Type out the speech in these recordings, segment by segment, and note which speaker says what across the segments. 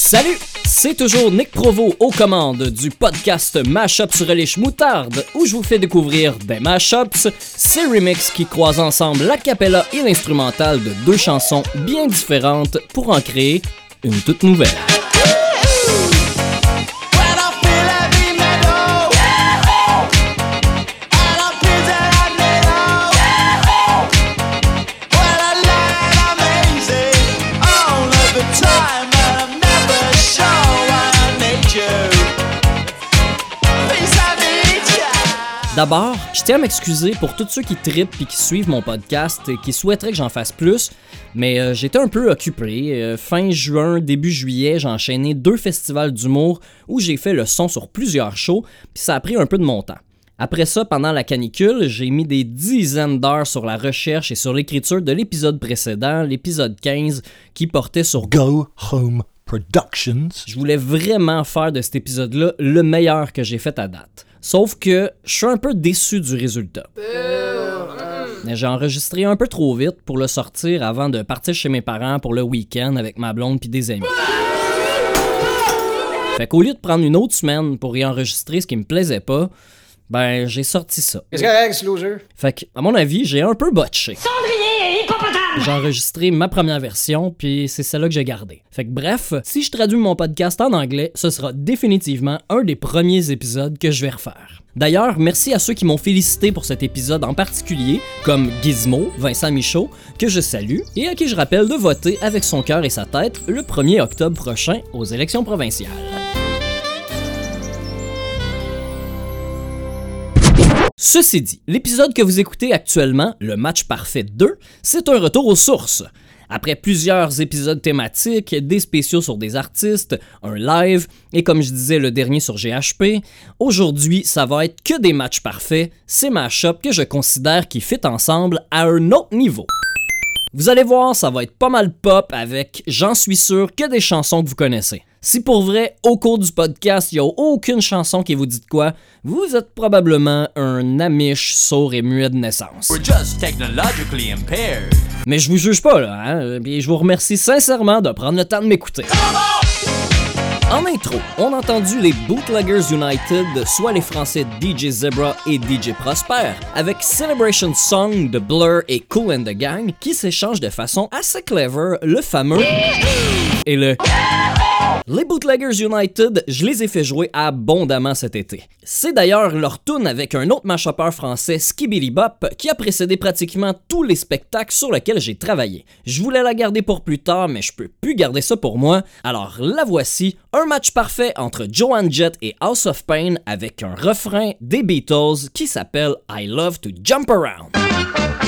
Speaker 1: Salut! C'est toujours Nick Provo aux commandes du podcast Mashup sur les moutarde où je vous fais découvrir des mashups, ces remixes qui croisent ensemble la cappella et l'instrumental de deux chansons bien différentes pour en créer une toute nouvelle. D'abord, je tiens à m'excuser pour tous ceux qui tripent et qui suivent mon podcast et qui souhaiteraient que j'en fasse plus, mais euh, j'étais un peu occupé. Euh, fin juin, début juillet, j'ai enchaîné deux festivals d'humour où j'ai fait le son sur plusieurs shows, puis ça a pris un peu de mon temps. Après ça, pendant la canicule, j'ai mis des dizaines d'heures sur la recherche et sur l'écriture de l'épisode précédent, l'épisode 15, qui portait sur
Speaker 2: Go Home Productions.
Speaker 1: Je voulais vraiment faire de cet épisode-là le meilleur que j'ai fait à date. Sauf que je suis un peu déçu du résultat. J'ai enregistré un peu trop vite pour le sortir avant de partir chez mes parents pour le week-end avec ma blonde puis des amis. Fait qu'au lieu de prendre une autre semaine pour y enregistrer ce qui me plaisait pas, ben j'ai sorti ça.
Speaker 3: Qu'est-ce que c'est,
Speaker 1: Fait que, à mon avis, j'ai un peu botché. J'ai enregistré ma première version, puis c'est celle-là que j'ai gardée. Fait que bref, si je traduis mon podcast en anglais, ce sera définitivement un des premiers épisodes que je vais refaire. D'ailleurs, merci à ceux qui m'ont félicité pour cet épisode en particulier, comme Gizmo, Vincent Michaud, que je salue, et à qui je rappelle de voter avec son cœur et sa tête le 1er octobre prochain aux élections provinciales. Ceci dit, l'épisode que vous écoutez actuellement, le match parfait 2, c'est un retour aux sources. Après plusieurs épisodes thématiques, des spéciaux sur des artistes, un live et comme je disais le dernier sur GHP, aujourd'hui ça va être que des matchs parfaits, ces match-ups que je considère qui fit ensemble à un autre niveau. Vous allez voir, ça va être pas mal pop avec, j'en suis sûr, que des chansons que vous connaissez. Si pour vrai, au cours du podcast, il n'y a aucune chanson qui vous dit de quoi, vous êtes probablement un amiche sourd et muet de naissance. Mais je vous juge pas là, hein? et je vous remercie sincèrement de prendre le temps de m'écouter. En intro, on a entendu les Bootleggers United, soit les Français DJ Zebra et DJ Prosper, avec Celebration Song de Blur et Cool and the Gang, qui s'échangent de façon assez clever le fameux et le les Bootleggers United, je les ai fait jouer abondamment cet été. C'est d'ailleurs leur tune avec un autre mashupper français, Skibidi Bop, qui a précédé pratiquement tous les spectacles sur lesquels j'ai travaillé. Je voulais la garder pour plus tard, mais je peux plus garder ça pour moi. Alors la voici, un match parfait entre Joan Jett et House of Pain avec un refrain des Beatles qui s'appelle I Love to Jump Around.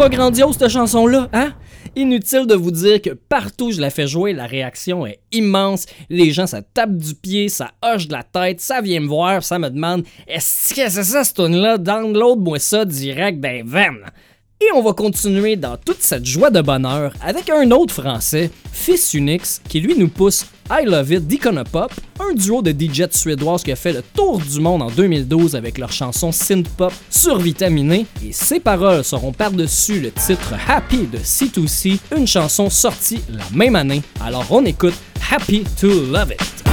Speaker 4: Pas grandiose cette chanson-là, hein? Inutile de vous dire que partout où je la fais jouer, la réaction est immense. Les gens, ça tape du pied, ça hoche de la tête, ça vient me voir, ça me demande Est-ce que c'est ça, cette tune-là? Download-moi ça direct d'un van. Et on va continuer dans toute cette joie de bonheur avec un autre français, Fils Unix, qui lui nous pousse I Love It d'Iconopop, un duo de DJ suédoises qui a fait le tour du monde en 2012 avec leur chanson synth-pop survitaminée, et ses paroles seront par-dessus le titre Happy de C2C, une chanson sortie la même année. Alors on écoute Happy to Love It.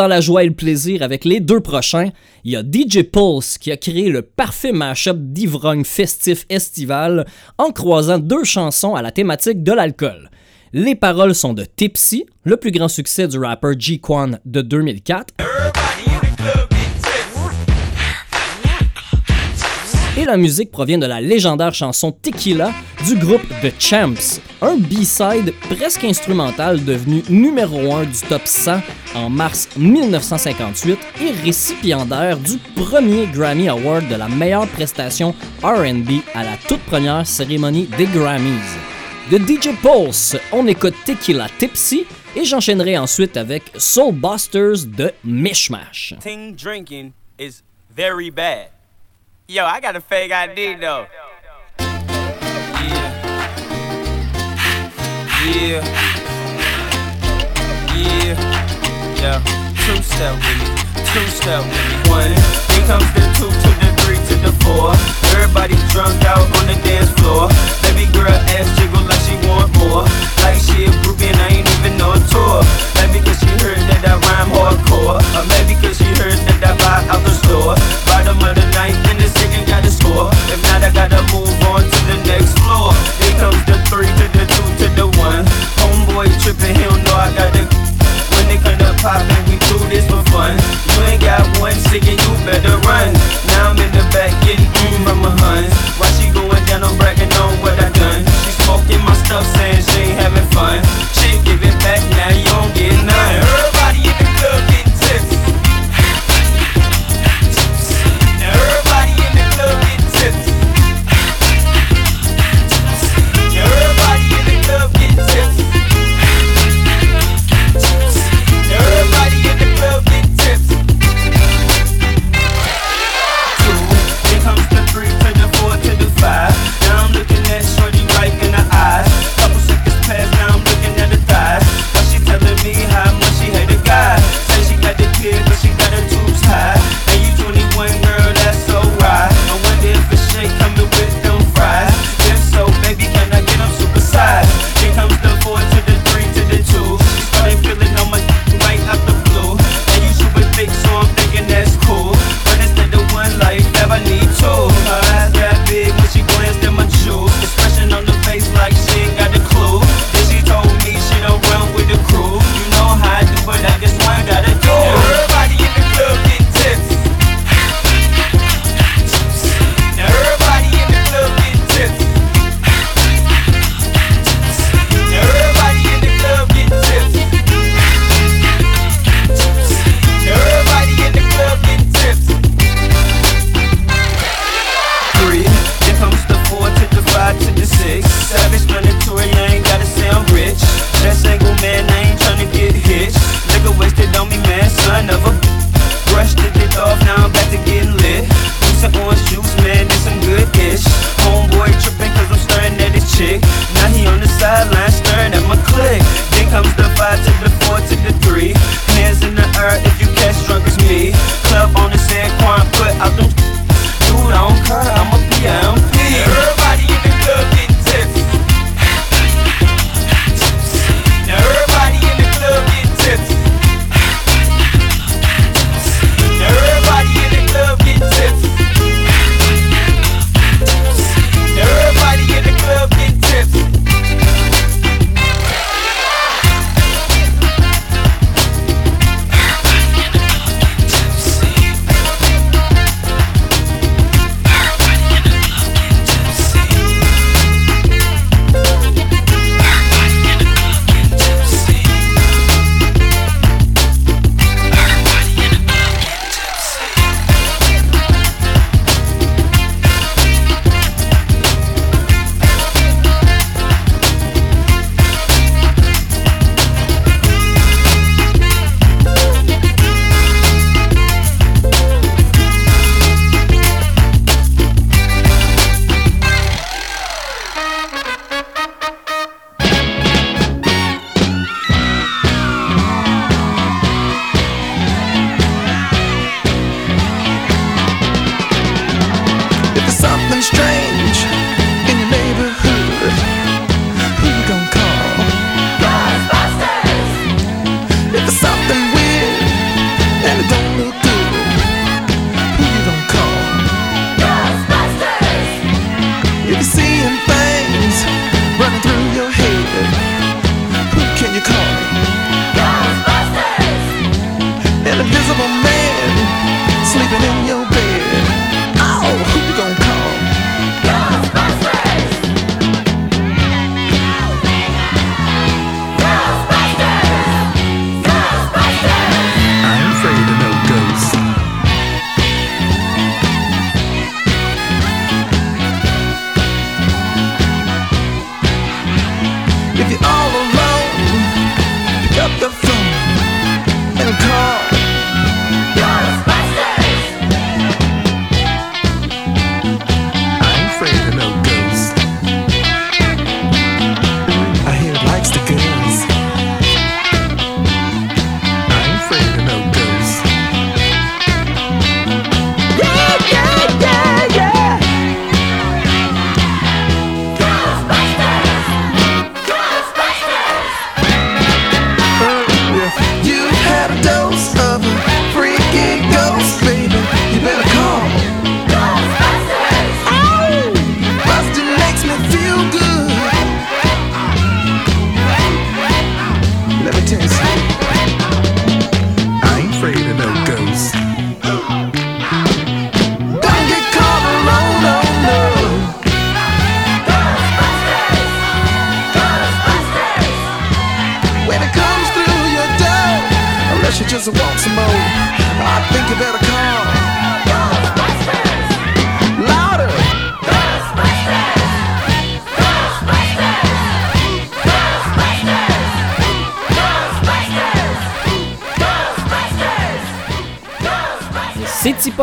Speaker 4: Dans la joie et le plaisir avec les deux prochains. Il y a DJ Pulse qui a créé le parfait mashup d'ivrogne festif estival en croisant deux chansons à la thématique de l'alcool. Les paroles sont de Tipsy, le plus grand succès du rapper G-Quan de 2004. Et la musique provient de la légendaire chanson Tequila du groupe The Champs, un B-side presque instrumental devenu numéro 1 du top 100 en mars 1958 et récipiendaire du premier Grammy Award de la meilleure prestation RB à la toute première cérémonie des Grammys. De DJ Pulse, on écoute Tequila Tipsy et j'enchaînerai ensuite avec Soul Busters de Mishmash.
Speaker 5: drinking is very bad. Yo, I got a fake ID though. Yeah. Yeah. Yeah. Yeah. Two step with me. Two step with me. One. Here comes the two to the the four. Everybody drunk out on the dance floor. Baby girl ass jiggle like she want more. Like she a groupie and I ain't even no tour. Maybe cause she heard that I rhyme hardcore. Uh, or maybe cause she heard that I buy out the store. Bottom of the ninth and the second got the score. If not, I gotta move on to the next floor. Here comes the three to the two to the one. Homeboy tripping, he don't know I got the. When they come to poppin', we do this for fun. You ain't got one second, you better run. Now I'm in the back getting mm from my huns. Why she going down, I'm bragging on what I done. She smoking my stuff, saying she ain't having fun. She give it back, now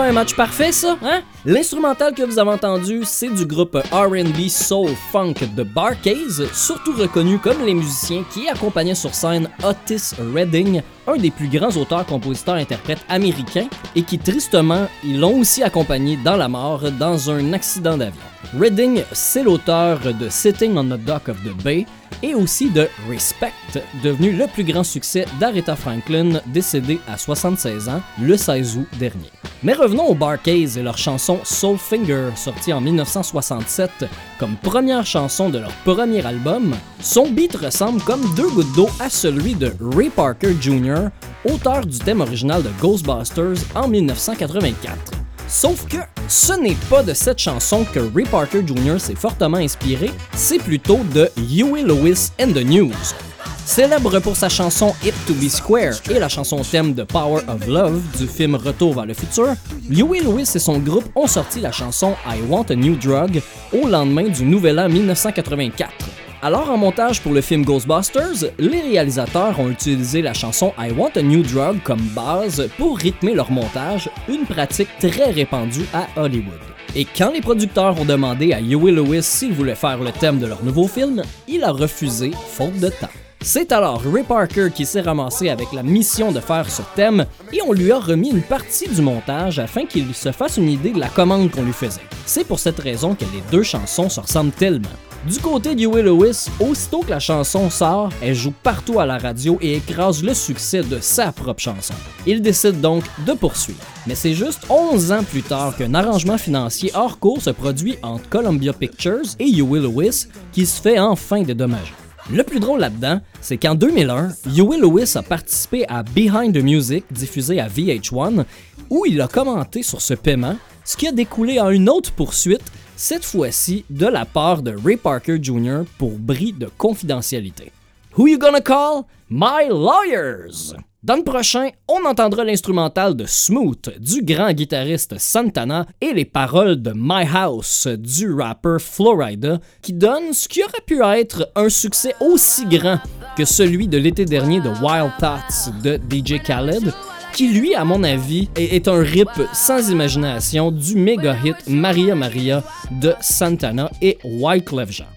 Speaker 1: un match parfait, ça, hein? L'instrumental que vous avez entendu, c'est du groupe RB Soul Funk de Barcase, surtout reconnu comme les musiciens qui accompagnaient sur scène Otis Redding, un des plus grands auteurs-compositeurs-interprètes américains, et qui tristement, ils l'ont aussi accompagné dans la mort dans un accident d'avion. Redding, c'est l'auteur de Sitting on the Dock of the Bay et aussi de Respect, devenu le plus grand succès d'Aretha Franklin, décédée à 76 ans le 16 août dernier. Mais revenons aux Barcase et leur chanson Soulfinger, sortie en 1967 comme première chanson de leur premier album. Son beat ressemble comme deux gouttes d'eau à celui de Ray Parker Jr., auteur du thème original de Ghostbusters en 1984. Sauf que ce n'est pas de cette chanson que Ray Parker Jr. s'est fortement inspiré, c'est plutôt de Huey Lewis and the News. Célèbre pour sa chanson Hip to Be Square et la chanson thème de Power of Love du film Retour vers le futur, Huey Lewis et son groupe ont sorti la chanson I Want a New Drug au lendemain du Nouvel An 1984. Alors en montage pour le film Ghostbusters, les réalisateurs ont utilisé la chanson I Want a New Drug comme base pour rythmer leur montage, une pratique très répandue à Hollywood. Et quand les producteurs ont demandé à Huey Lewis s'il voulait faire le thème de leur nouveau film, il a refusé faute de temps. C'est alors Ray Parker qui s'est ramassé avec la mission de faire ce thème et on lui a remis une partie du montage afin qu'il se fasse une idée de la commande qu'on lui faisait. C'est pour cette raison que les deux chansons se ressemblent tellement. Du côté de Huey Lewis, aussitôt que la chanson sort, elle joue partout à la radio et écrase le succès de sa propre chanson. Il décide donc de poursuivre. Mais c'est juste 11 ans plus tard qu'un arrangement financier hors cours se produit entre Columbia Pictures et Huey Lewis qui se fait enfin dédommager. Le plus drôle là-dedans, c'est qu'en 2001, Huey Lewis a participé à Behind the Music, diffusé à VH1, où il a commenté sur ce paiement, ce qui a découlé en une autre poursuite cette fois-ci de la part de Ray Parker Jr. pour bris de confidentialité. Who you gonna call? My lawyers! Dans le prochain, on entendra l'instrumental de Smooth du grand guitariste Santana et les paroles de My House du rapper Florida qui donne ce qui aurait pu être un succès aussi grand que celui de l'été dernier de Wild Thoughts de DJ Khaled qui lui, à mon avis, est un rip sans imagination du méga hit Maria Maria de Santana et Wyclef Jean.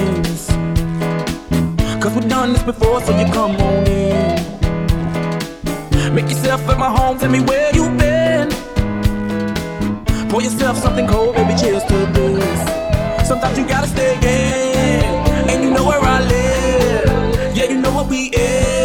Speaker 3: Cause we've done this before, so you come on in. Make yourself at my home, tell me where you've been. Pour yourself something cold, baby, cheers to this. Sometimes you gotta stay in, and you know where I live. Yeah, you know what we is.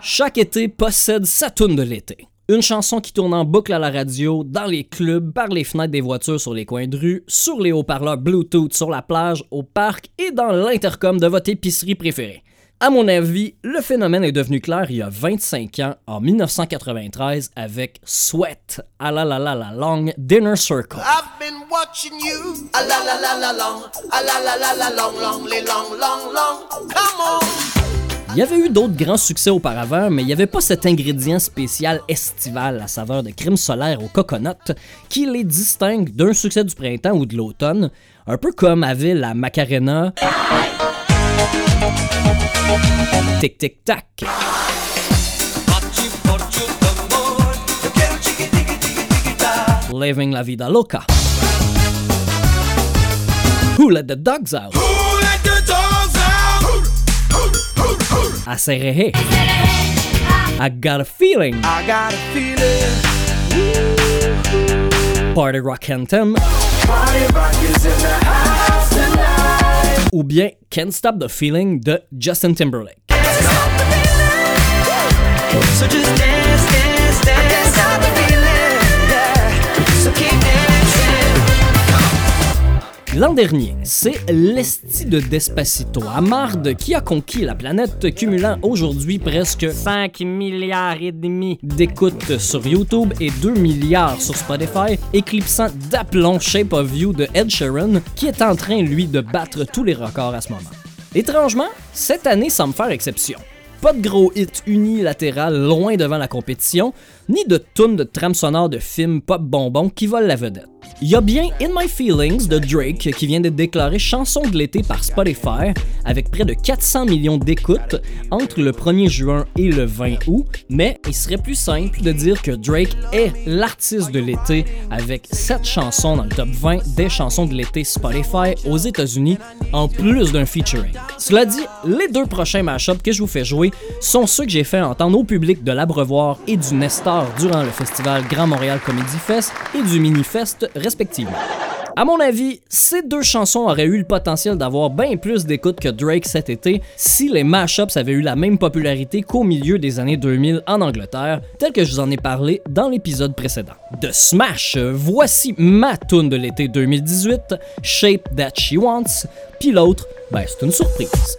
Speaker 1: Chaque été possède sa toune de l'été. Une chanson qui tourne en boucle à la radio, dans les clubs, par les fenêtres des voitures sur les coins de rue, sur les haut-parleurs Bluetooth sur la plage, au parc et dans l'intercom de votre épicerie préférée. À mon avis, le phénomène est devenu clair il y a 25 ans, en 1993, avec Sweat, à la la la la long Dinner Circle.
Speaker 6: I've been watching you. A la la la la long. A la la la la long, long, les long, long, long. Come on.
Speaker 1: Il y avait eu d'autres grands succès auparavant, mais il n'y avait pas cet ingrédient spécial estival à saveur de crème solaire au coconut qui les distingue d'un succès du printemps ou de l'automne, un peu comme avait la Macarena. Tic tic tac. Living la vida loca. Who let the dogs out?
Speaker 6: Who let the dogs out? Who, who
Speaker 1: À Serrehe. I got a feeling.
Speaker 7: I got a feeling.
Speaker 1: Party Rock Anthem.
Speaker 7: Party rock is in the house tonight.
Speaker 1: Ou bien Can't Stop the Feeling de Justin Timberlake.
Speaker 7: So just
Speaker 1: L'an dernier, c'est l'esti de Despacito à marde qui a conquis la planète, cumulant aujourd'hui presque 5 milliards et demi d'écoutes sur YouTube et 2 milliards sur Spotify, éclipsant d'aplomb Shape of You de Ed Sheeran, qui est en train, lui, de battre tous les records à ce moment. Étrangement, cette année semble faire exception. Pas de gros hits unilatéral loin devant la compétition, ni de tunes de trame sonore de films pop bonbons qui volent la vedette. Il y a bien In My Feelings de Drake qui vient d'être déclaré chanson de l'été par Spotify avec près de 400 millions d'écoutes entre le 1er juin et le 20 août, mais il serait plus simple de dire que Drake est l'artiste de l'été avec 7 chansons dans le top 20 des chansons de l'été Spotify aux États-Unis en plus d'un featuring. Cela dit, les deux prochains mashups que je vous fais jouer sont ceux que j'ai fait entendre au public de l'Abreuvoir et du Nestor durant le festival Grand Montréal Comedy Fest et du Minifest respectivement. À mon avis, ces deux chansons auraient eu le potentiel d'avoir bien plus d'écoute que Drake cet été si les mashups avaient eu la même popularité qu'au milieu des années 2000 en Angleterre, tel que je vous en ai parlé dans l'épisode précédent. De Smash, voici ma tune de l'été 2018, Shape That She Wants, puis l'autre, ben c'est une surprise.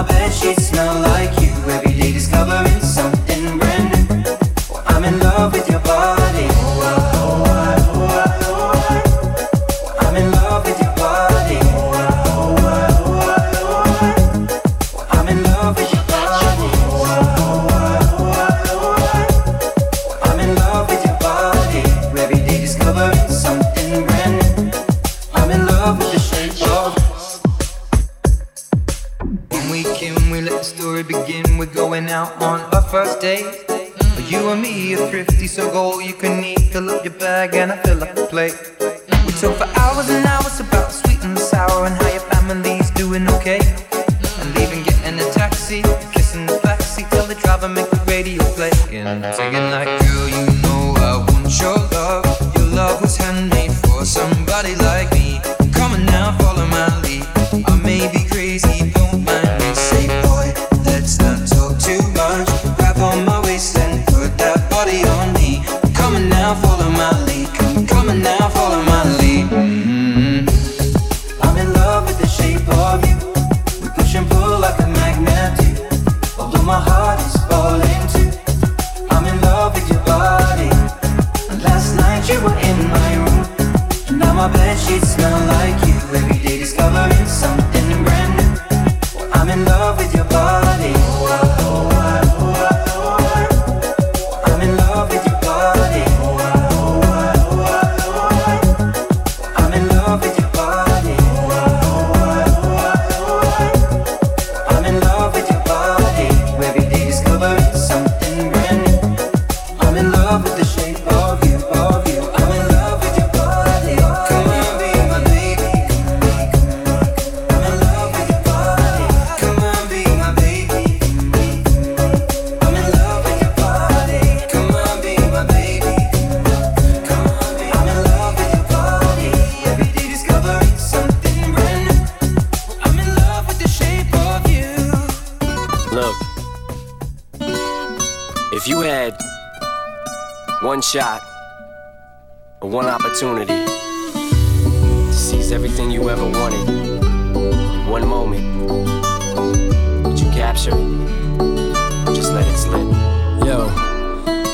Speaker 8: my bed sheets smell like you.
Speaker 9: again. If you had
Speaker 3: one shot, and one opportunity to seize everything you ever wanted. One moment. Would you capture it? Or just let it slip.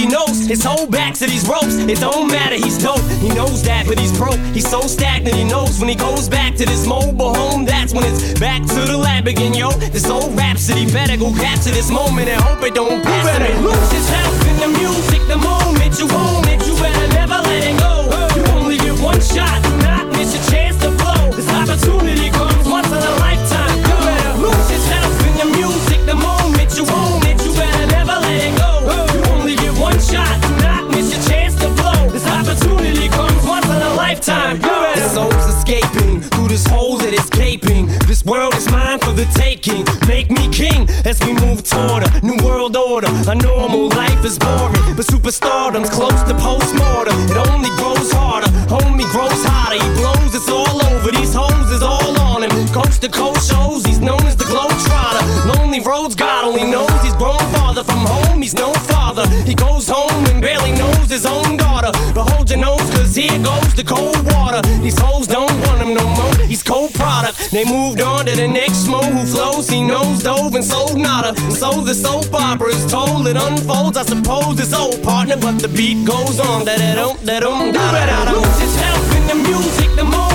Speaker 3: He knows his whole back to these ropes. It don't matter. He's dope. He knows that, but he's broke. He's so stagnant. He knows when he goes back to this mobile home. That's when it's back to the lab again, yo. This old rhapsody better go capture this moment and hope it don't pass. You better lose yourself in the music the moment you own it. You better never let it go. You only get one shot. Do not miss your chance to blow. This opportunity lifetime. Better. His soul's escaping through this hole that is gaping. This world is mine for the taking. Make me king as we move toward a new world order. A normal life is boring, but superstardom's close to postmortem. It only grows harder, homie grows hotter. He blows, here goes the cold water. These hoes don't want him no more. He's cold product. They moved on to the next mo who flows. He knows dove and sold nada. And so the soap opera is told. It unfolds, I suppose, it's old partner. But the beat goes on. Da da dum da dum da da da. Lose yourself in the music the moment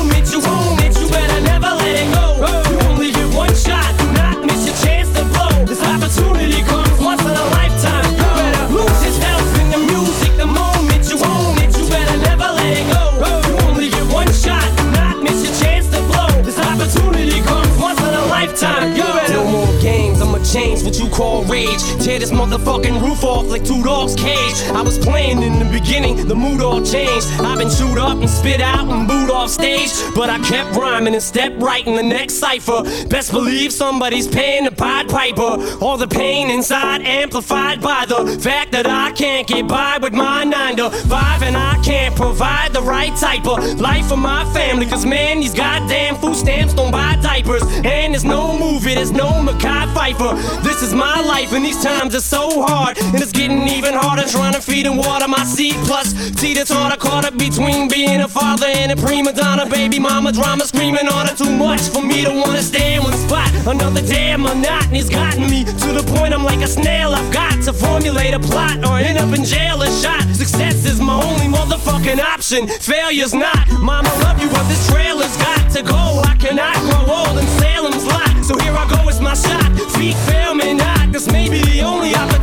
Speaker 3: rage. Tear this motherfucking roof off like two dogs' cage. I was playing in the beginning, the mood all changed. I've been chewed up and spit out and booed off stage. But I kept rhyming and stepped right in the next cipher. Best believe somebody's paying the Pied Piper. All the pain inside amplified by the fact that I can't get by with my 9 to 5 and I can't provide the right type of life for my family. Cause man, these goddamn food stamps don't buy diapers. And there's no movie, there's no Mackay Pfeiffer. This is my life and these times are so hard. And it's getting even harder trying to feed and water my seed. Plus, teeter totter caught up between being a father and a prima donna. Baby mama drama screaming on her too much for me to wanna stay in one spot. Another damn monotony's gotten me to the point I'm like a snail. I've got to formulate a plot or end up in jail or shot. Success is my only motherfucking option. Failure's not. Mama love you, but this trailer's got to go. I cannot grow old in Salem's lot. So here I go, it's my shot. Feet fail me not. This may be the only opportunity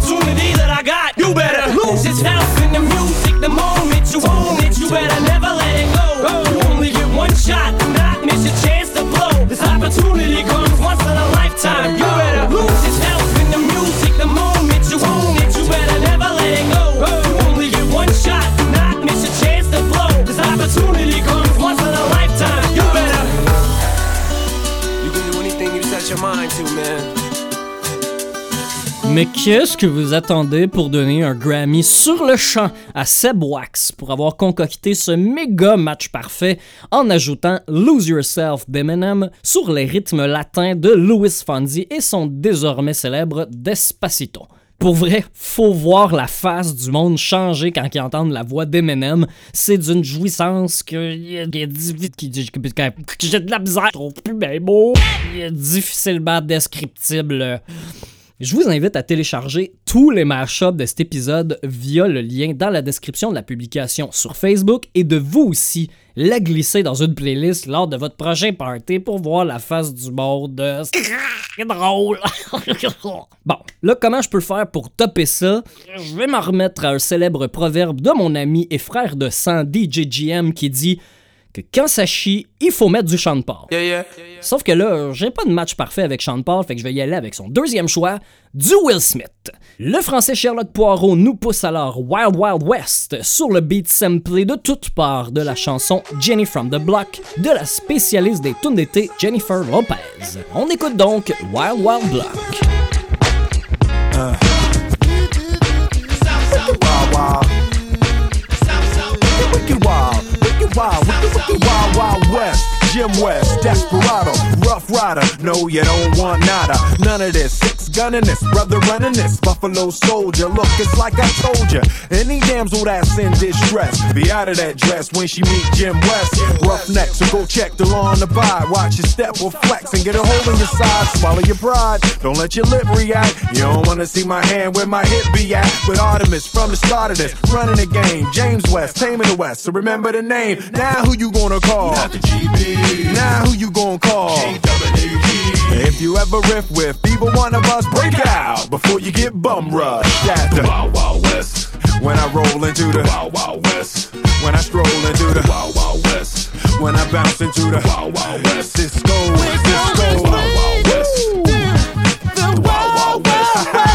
Speaker 1: Mais qu'est-ce que vous attendez pour donner un Grammy sur le champ à Seb Wax pour avoir concocté ce méga match parfait en ajoutant Lose Yourself d'Eminem sur les rythmes latins de Louis Fonzi et son désormais célèbre Despacito. Pour vrai, faut voir la face du monde changer quand ils entendent la voix d'Eminem. C'est d'une jouissance que j'ai de la misère, je trouve plus il est difficilement descriptible. Je vous invite à télécharger tous les mashups de cet épisode via le lien dans la description de la publication sur Facebook et de vous aussi la glisser dans une playlist lors de votre prochain party pour voir la face du monde. C'est drôle. bon, là, comment je peux faire pour topper ça? Je vais m'en remettre à un célèbre proverbe de mon ami et frère de sang DJ GM qui dit que quand ça chie, il faut mettre du Sean Paul.
Speaker 3: Yeah, yeah.
Speaker 1: Sauf que là, j'ai pas de match parfait avec Sean Paul, fait que je vais y aller avec son deuxième choix, du Will Smith. Le français Sherlock Poirot nous pousse alors Wild Wild West sur le beat samplé de toutes parts de la chanson Jenny from the Block de la spécialiste des tunes d'été Jennifer Lopez. On écoute donc Wild Wild Block.
Speaker 9: wild, west. Jim West, Desperado, Rough Rider. No, you don't want nada. None of this. Six gunning this, brother running this. Buffalo Soldier. Look, it's like I told you. Any damsel that's in distress, be out of that dress when she meet Jim West. Rough neck, so go check the law on the buy. Watch your step or flex and get a hole in your side. Swallow your pride. Don't let your lip react. You don't wanna see my hand where my hip be at. But Artemis from the start of this, running the game. James West, taming the West. So remember the name. Now who you gonna call? Not the GB. Now who you gonna call? If you ever riff with either one of us, break out before you get bum rushed at the Wild Wild West. When I roll into the Wild Wild West. When I stroll into the Wild Wild West. When I bounce into the Wild Wild West. Cisco, Cisco, Wild Wild West. The Wild Wild West.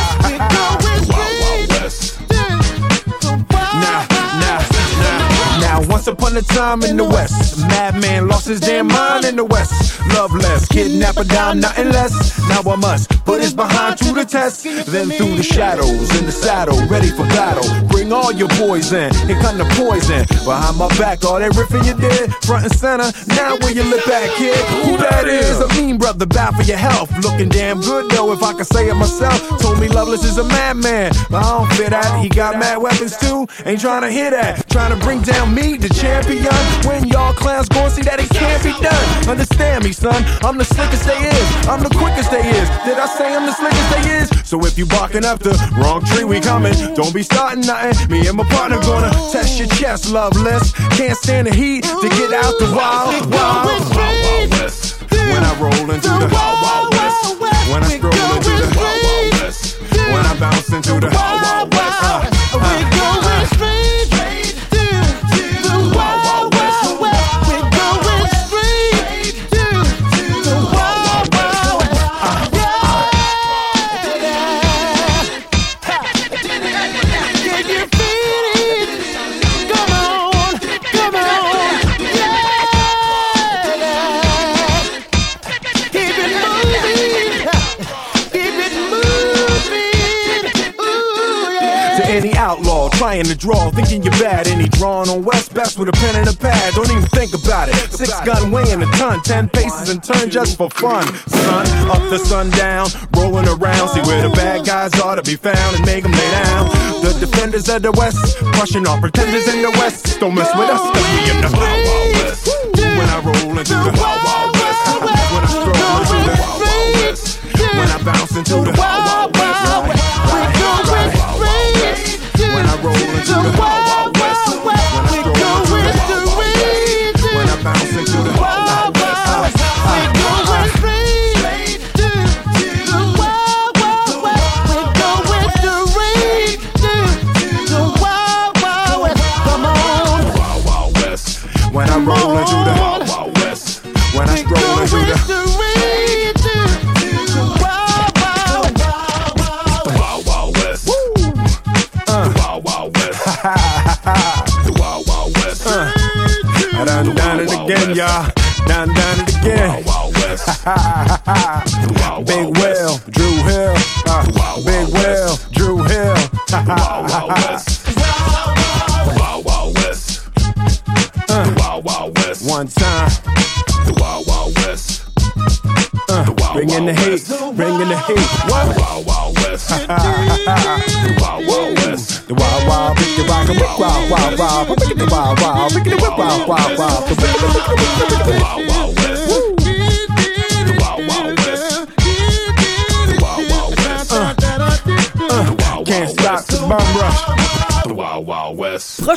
Speaker 9: Once upon a time in the West, madman lost his damn mind in the West. Loveless, kidnapper down, nothing less. Now I must put his behind to the test. Then through the shadows, in the saddle, ready for battle. Bring all your boys in, here come the poison. Behind my back, all that riffing you did, front and center. Now where you look at, kid? Who that is? A mean brother, bad for your health. Looking damn good though, if I can say it myself. Told me Loveless is a madman, but I don't fit that. He got mad weapons too, ain't trying to hear that. Trying to bring down me, the champion. When y'all clowns gon' see that it can't be done. Understand me, son? I'm the slickest they is. I'm the quickest they is. Did I say I'm the slickest they is? So if you barking up the wrong tree, we coming. Don't be starting nothing. Me and my partner gonna test your chest, loveless. Can't stand the heat to get out the wild, wild, wild, wild west. When I roll into the wild, wild west. When I stroll into the wild, wild west. When I bounce into the wild, wild west. Uh, uh. Trying to draw, thinking you're bad. Any drawing on West best with a pen and a pad. Don't even think about it. Six gun weighing a ton, ten paces and turn just for fun. Sun up to sundown, rolling around. See where the bad guys are to be found and make them lay down. The defenders of the West, crushing all pretenders in the West. Don't mess with us, cause we in the Wild Wild West. When I roll into the Wild Wild West. When I stroll into the Wild Wild West. When I bounce into the Wild Wild West. Roll into the Wild Wild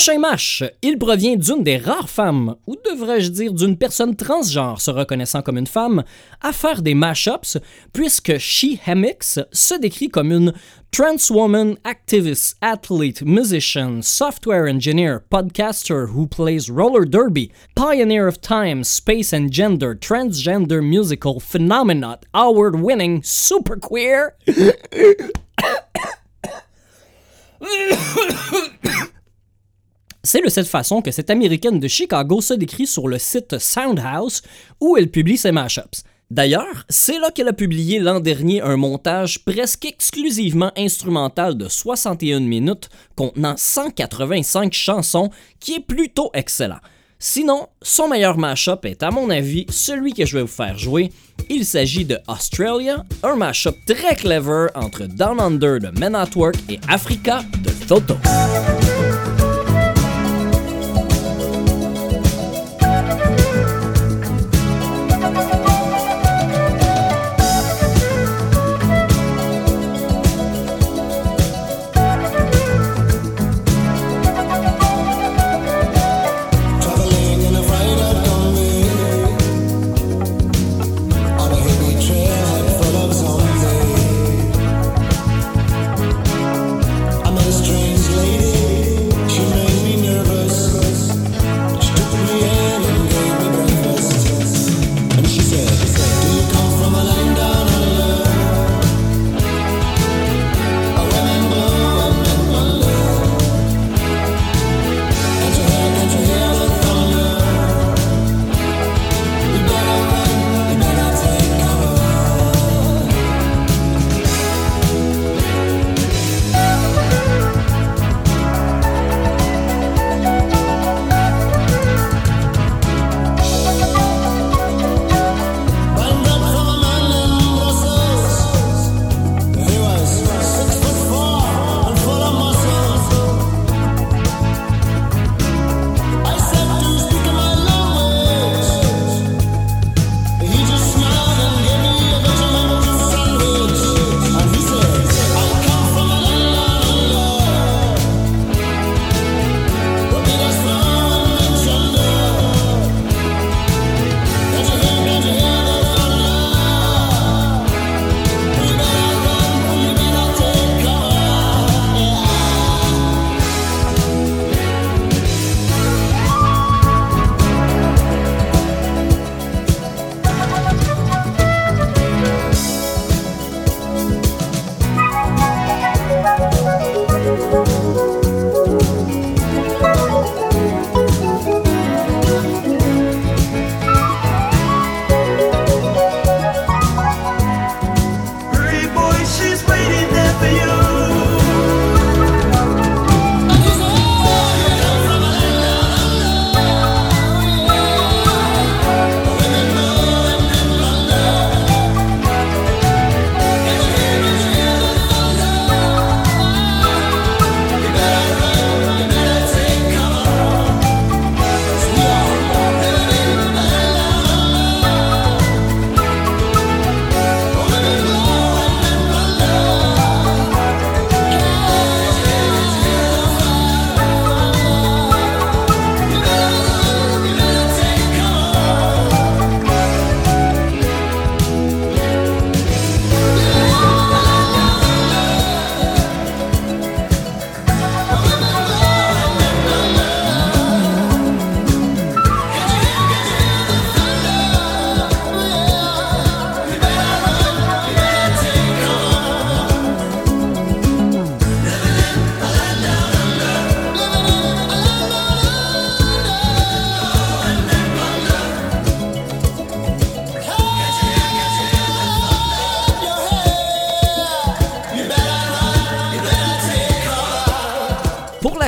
Speaker 1: Prochain match, il provient d'une des rares femmes, ou devrais-je dire d'une personne transgenre se reconnaissant comme une femme, à faire des mashups, puisque She Hemix se décrit comme une trans woman, activist, athlete, musician, software engineer, podcaster who plays roller derby, pioneer of time, space and gender, transgender musical, phenomenon, award-winning, super queer. C'est de cette façon que cette américaine de Chicago se décrit sur le site Soundhouse où elle publie ses mashups. D'ailleurs, c'est là qu'elle a publié l'an dernier un montage presque exclusivement instrumental de 61 minutes contenant 185 chansons qui est plutôt excellent. Sinon, son meilleur mashup est à mon avis celui que je vais vous faire jouer. Il s'agit de Australia, un mashup très clever entre Down Under de Men at Work et Africa de Toto.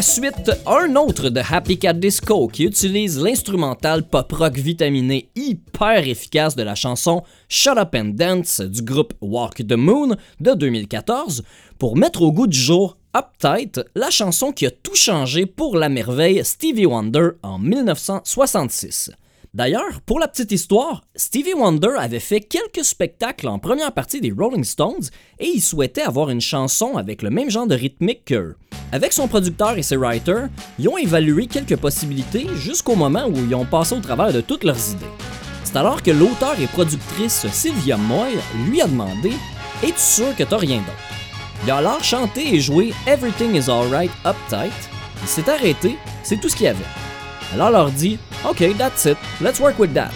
Speaker 1: La suite, un autre de Happy Cat Disco qui utilise l'instrumental pop-rock vitaminé hyper efficace de la chanson Shut Up and Dance du groupe Walk the Moon de 2014 pour mettre au goût du jour Uptight, la chanson qui a tout changé pour la merveille Stevie Wonder en 1966. D'ailleurs, pour la petite histoire, Stevie Wonder avait fait quelques spectacles en première partie des Rolling Stones et il souhaitait avoir une chanson avec le même genre de rythmique qu'eux. Avec son producteur et ses writers, ils ont évalué quelques possibilités jusqu'au moment où ils ont passé au travers de toutes leurs idées. C'est alors que l'auteur et productrice Sylvia Moy lui a demandé Es-tu sûr que t'as rien d'autre Il a alors chanté et joué Everything is Alright Uptight. Il s'est arrêté, c'est tout ce qu'il y avait. Alors leur dit OK, that's it, let's work with that.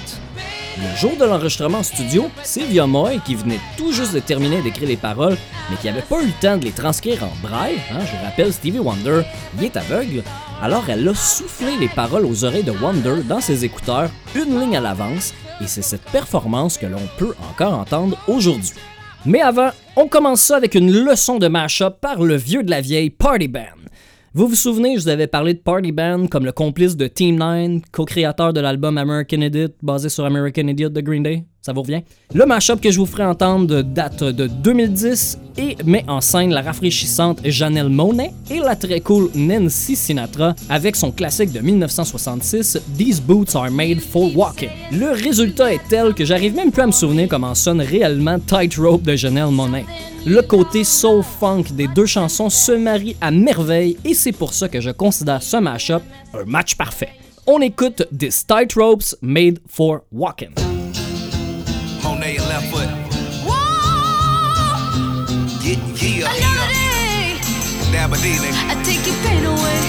Speaker 1: Le jour de l'enregistrement en studio, Sylvia Moy, qui venait tout juste de terminer d'écrire les paroles, mais qui n'avait pas eu le temps de les transcrire en braille, hein, je rappelle, Stevie Wonder, il est aveugle, alors elle a soufflé les paroles aux oreilles de Wonder dans ses écouteurs, une ligne à l'avance, et c'est cette performance que l'on peut encore entendre aujourd'hui. Mais avant, on commence ça avec une leçon de mash-up par le vieux de la vieille Party Band. Vous vous souvenez, je vous avais parlé de Party Band comme le complice de Team 9, co-créateur de l'album American Idiot, basé sur American Idiot de Green Day? Ça vous revient? Le mashup que je vous ferai entendre date de 2010 et met en scène la rafraîchissante Janelle Monet et la très cool Nancy Sinatra avec son classique de 1966 These Boots Are Made for Walking. Le résultat est tel que j'arrive même plus à me souvenir comment sonne réellement Tightrope de Janelle Monet. Le côté soul funk des deux chansons se marie à merveille et c'est pour ça que je considère ce mashup un match parfait. On écoute This Tightropes Made for Walking.
Speaker 10: On their left foot. Get yeah, yeah. Dabba dee
Speaker 4: I take your pain away.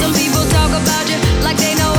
Speaker 4: Some people talk about you like they
Speaker 11: know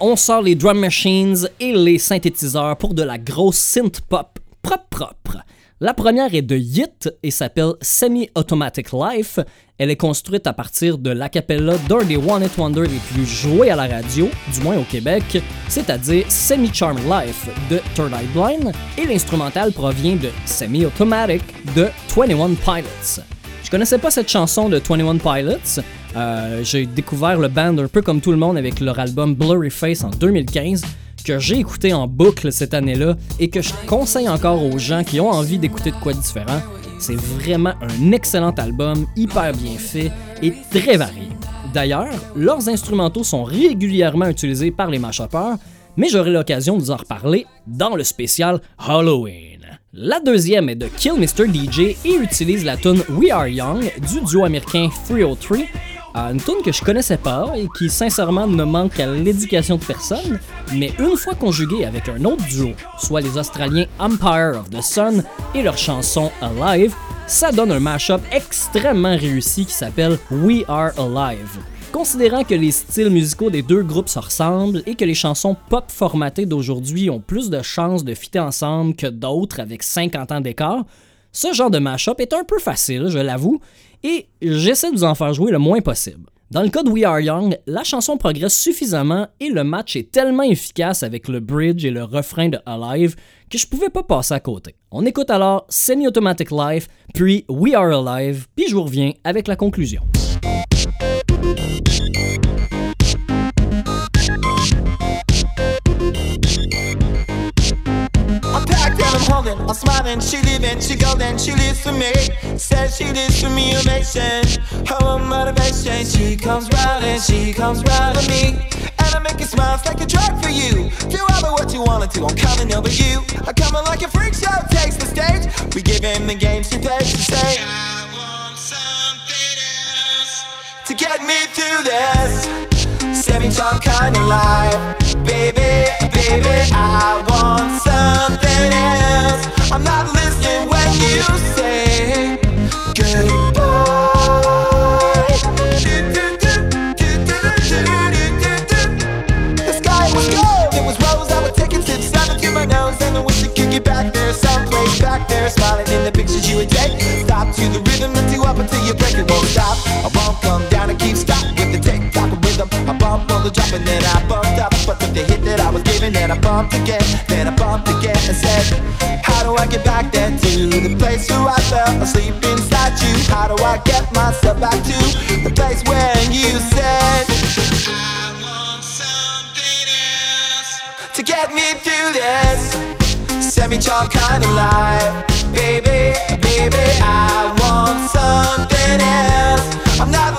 Speaker 1: On sort les drum machines et les synthétiseurs pour de la grosse synth pop propre propre. La première est de Yit et s'appelle Semi-Automatic Life. Elle est construite à partir de l'acapella d'un des One It Wonder les plus joués à la radio, du moins au Québec, c'est-à-dire Semi-Charmed Life de Third Eye Blind, et l'instrumental provient de Semi-Automatic de 21 Pilots. Je connaissais pas cette chanson de 21 Pilots. Euh, j'ai découvert le band un peu comme tout le monde avec leur album Blurry Face en 2015 que j'ai écouté en boucle cette année-là et que je conseille encore aux gens qui ont envie d'écouter de quoi de différent. C'est vraiment un excellent album, hyper bien fait et très varié. D'ailleurs, leurs instrumentaux sont régulièrement utilisés par les mashuppers, mais j'aurai l'occasion de vous en reparler dans le spécial Halloween. La deuxième est de Kill Mr. DJ et utilise la tune We Are Young du duo américain 303, euh, une tune que je connaissais pas et qui sincèrement ne manque à l'éducation de personne, mais une fois conjuguée avec un autre duo, soit les Australiens Empire of the Sun et leur chanson Alive, ça donne un mashup extrêmement réussi qui s'appelle We Are Alive. Considérant que les styles musicaux des deux groupes se ressemblent et que les chansons pop formatées d'aujourd'hui ont plus de chances de fitter ensemble que d'autres avec 50 ans d'écart, ce genre de mashup est un peu facile, je l'avoue, et j'essaie de vous en faire jouer le moins possible. Dans le cas de We Are Young, la chanson progresse suffisamment et le match est tellement efficace avec le bridge et le refrain de Alive que je pouvais pas passer à côté. On écoute alors Semi-Automatic Life, puis We Are Alive, puis je vous reviens avec la conclusion.
Speaker 5: I'm packed and I'm holding, I'm smiling, she leaving, she golden, she lives for me. Says she lives for me, amazing. Her motivation, she comes round and she comes round to me. And I make it smile, it's like a drug for you. Do ever what you wanna do, I'm coming over you. I'm coming like a freak show takes the stage. We give him the game, she takes the stage. To get me through this semi-charm kind of life. Baby, baby, I want something else. I'm not listening when you say goodbye. The sky was gold, it was. I my nose, and I wish I could get back there, back there, smiling in the pictures you would take. Stop to the rhythm do up until you break it, won't stop. I won't come down keep stop with the tick tock rhythm. I bump on the drop and then I bumped up. But with the hit that I was giving, then I bumped again, then I bumped again and said, How do I get back then to the place where I fell asleep inside you? How do I get myself back to the place where you said, I want something else to get me through this? semi-charmed kind of life Baby, baby, I want something else I'm not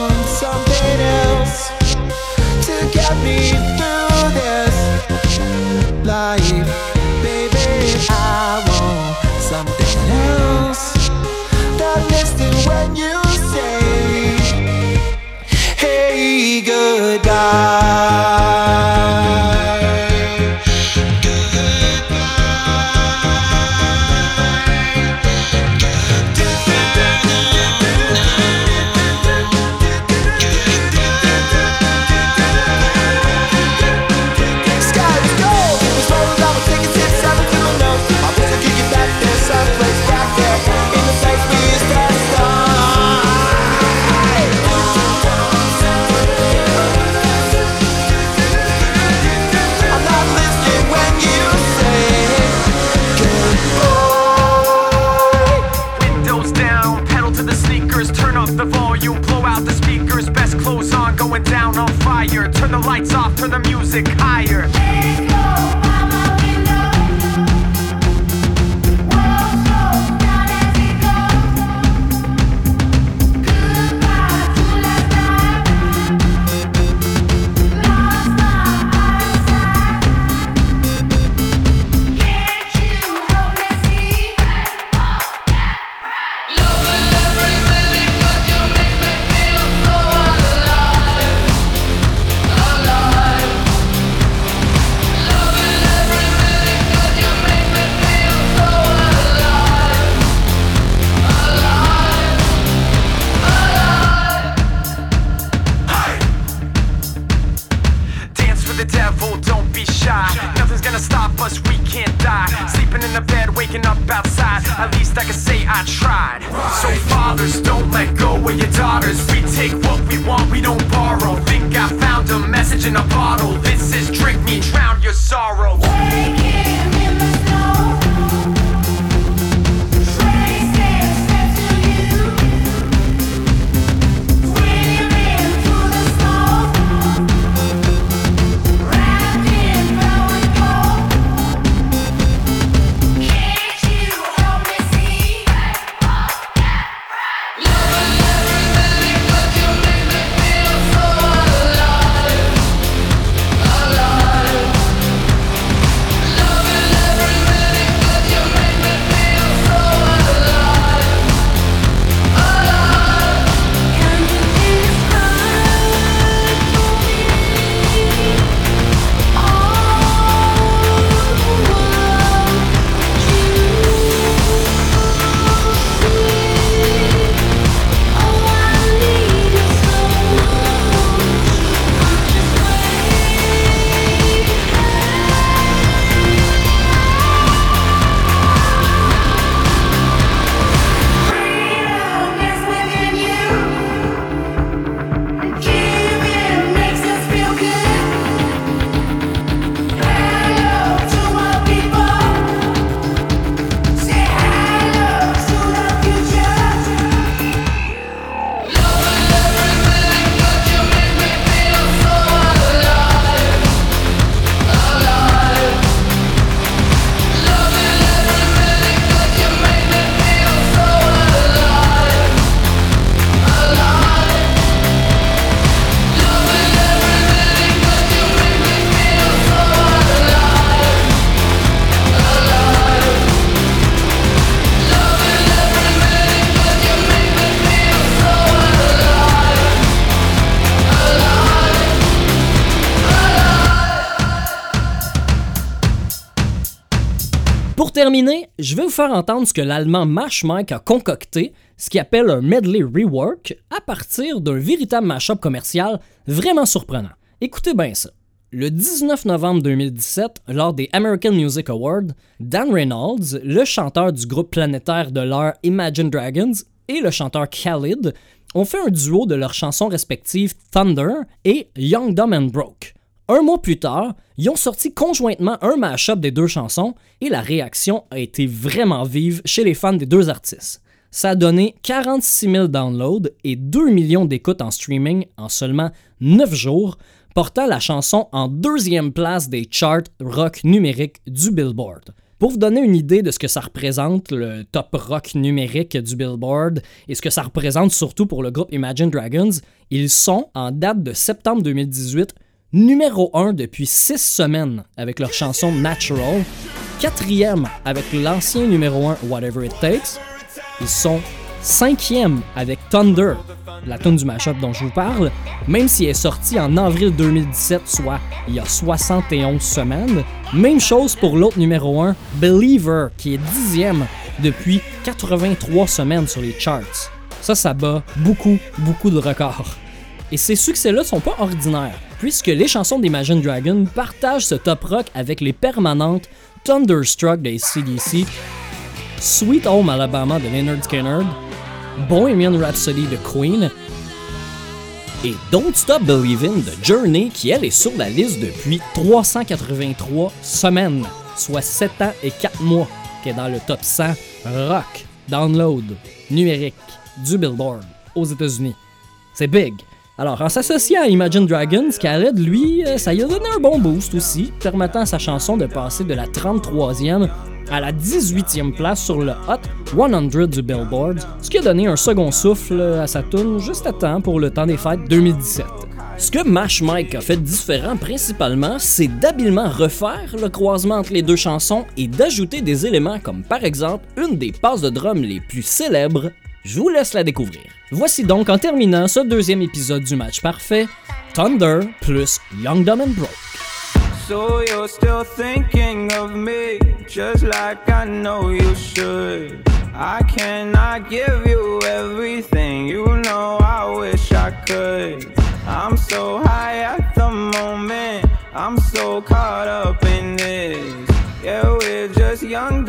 Speaker 5: got me through this life, baby. I want something else. When you say, Hey, goodbye.
Speaker 1: faire entendre ce que l'allemand Mash Mike a concocté, ce qu'il appelle un medley rework, à partir d'un véritable mashup commercial vraiment surprenant. Écoutez bien ça. Le 19 novembre 2017, lors des American Music Awards, Dan Reynolds, le chanteur du groupe planétaire de l'heure Imagine Dragons, et le chanteur Khalid ont fait un duo de leurs chansons respectives Thunder et Young Dumb and Broke. Un mois plus tard, ils ont sorti conjointement un mash-up des deux chansons et la réaction a été vraiment vive chez les fans des deux artistes. Ça a donné 46 000 downloads et 2 millions d'écoutes en streaming en seulement 9 jours, portant la chanson en deuxième place des charts rock numériques du Billboard. Pour vous donner une idée de ce que ça représente, le top rock numérique du Billboard, et ce que ça représente surtout pour le groupe Imagine Dragons, ils sont, en date de septembre 2018, numéro 1 depuis 6 semaines avec leur chanson Natural, quatrième avec l'ancien numéro 1 Whatever It Takes, ils sont cinquième avec Thunder, la tune du mashup dont je vous parle, même s'il est sorti en avril 2017, soit il y a 71 semaines. Même chose pour l'autre numéro 1, Believer, qui est dixième depuis 83 semaines sur les charts. Ça, ça bat beaucoup, beaucoup de records. Et ces succès-là sont pas ordinaires, puisque les chansons d'Imagine Dragon partagent ce top rock avec les permanentes Thunderstruck des CDC, Sweet Home Alabama de Leonard Skinner, Bohemian Rhapsody de Queen et Don't Stop Believin' de Journey qui elle est sur la liste depuis 383 semaines, soit 7 ans et 4 mois, qui est dans le top 100 rock, download, numérique du Billboard aux États-Unis. C'est big. Alors, en s'associant à Imagine Dragons, Khaled, lui, euh, ça lui a donné un bon boost aussi, permettant à sa chanson de passer de la 33e à la 18e place sur le Hot 100 du Billboard, ce qui a donné un second souffle à sa tune juste à temps pour le temps des fêtes 2017. Ce que Mash Mike a fait différent principalement, c'est d'habilement refaire le croisement entre les deux chansons et d'ajouter des éléments comme par exemple une des passes de drum les plus célèbres. Je vous laisse la découvrir. Voici donc en terminant ce deuxième épisode du match parfait, Thunder plus Young Dumb and Broke.
Speaker 12: So you're still thinking of me, just like I know you should. I cannot give you everything, you know I wish I could. I'm so high at the moment, I'm so caught up in this. Yeah, we're just young,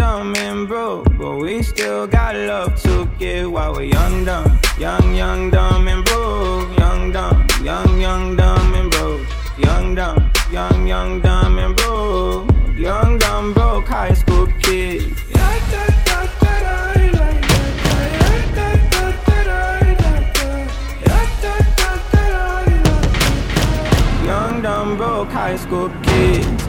Speaker 12: we still got love to give while we're young, dumb, young, young, dumb, and broke. Young, dumb, young, young, dumb, and broke. Young, dumb, young, young, dumb, and broke. Young, dumb, broke high school kid. Young, dumb, broke high school kid.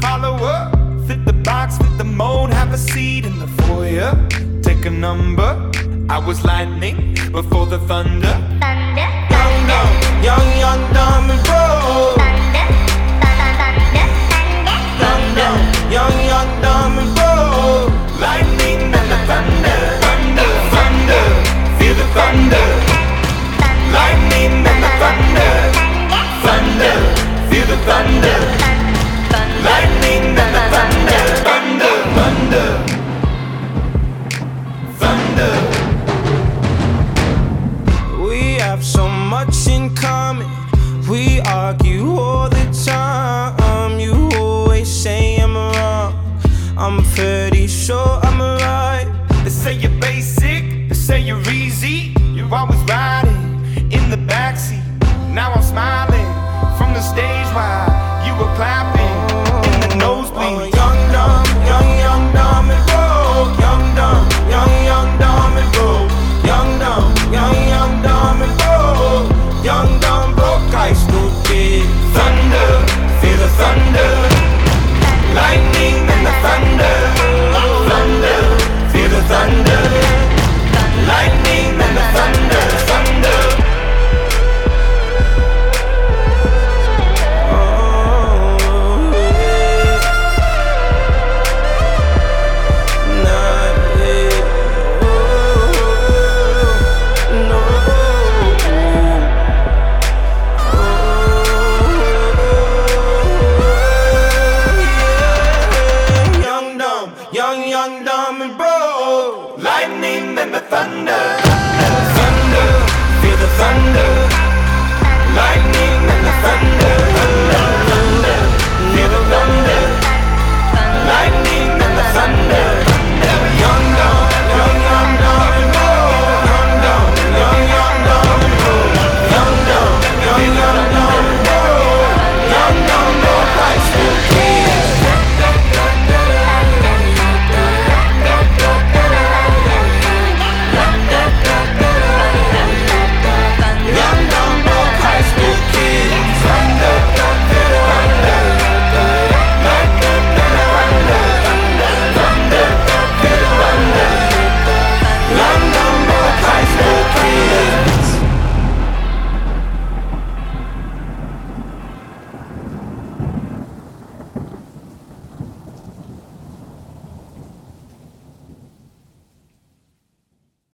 Speaker 12: Follower. Fit the box, fit the mold, have a seat in the foyer. Take a number. I was lightning before the thunder. Thunder. Young, dumb, young, young, dumb and broke. Thunder. Young, young, dumb and broke. Lightning and the thunder. Thunder, thunder. Feel the thunder. Lightning and the thunder. Thunder. Feel the thunder. All the time. You always say I'm wrong. I'm pretty sure I'm right. They say you're basic, they say you're easy. You're always riding in the backseat. Now I'm smiling from the stage while you were clapping in the nosebleed.